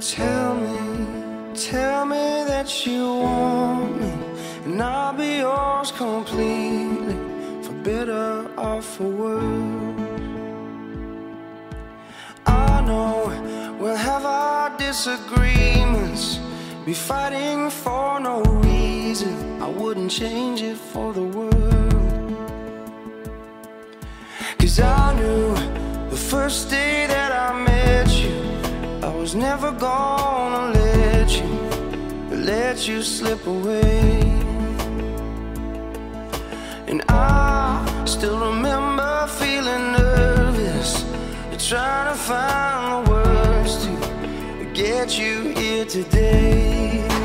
Tell me, tell me that you want me, and I'll be yours completely, for better or for worse. I know we'll have our disagreements, be fighting for no reason. I wouldn't change it for the world. Cause I knew the first day never gonna let you, let you slip away. And I still remember feeling nervous, trying to find the words to get you here today.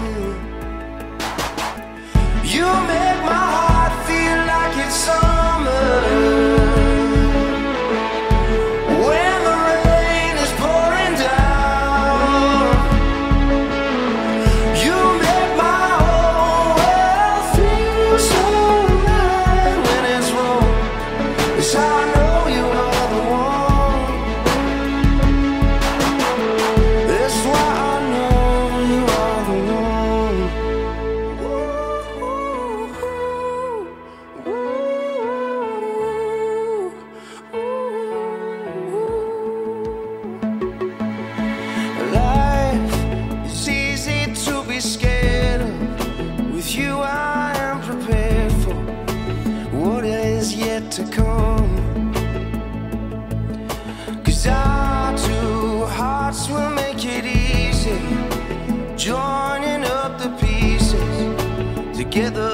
You, I am prepared for what is yet to come. Cause our two hearts will make it easy, joining up the pieces together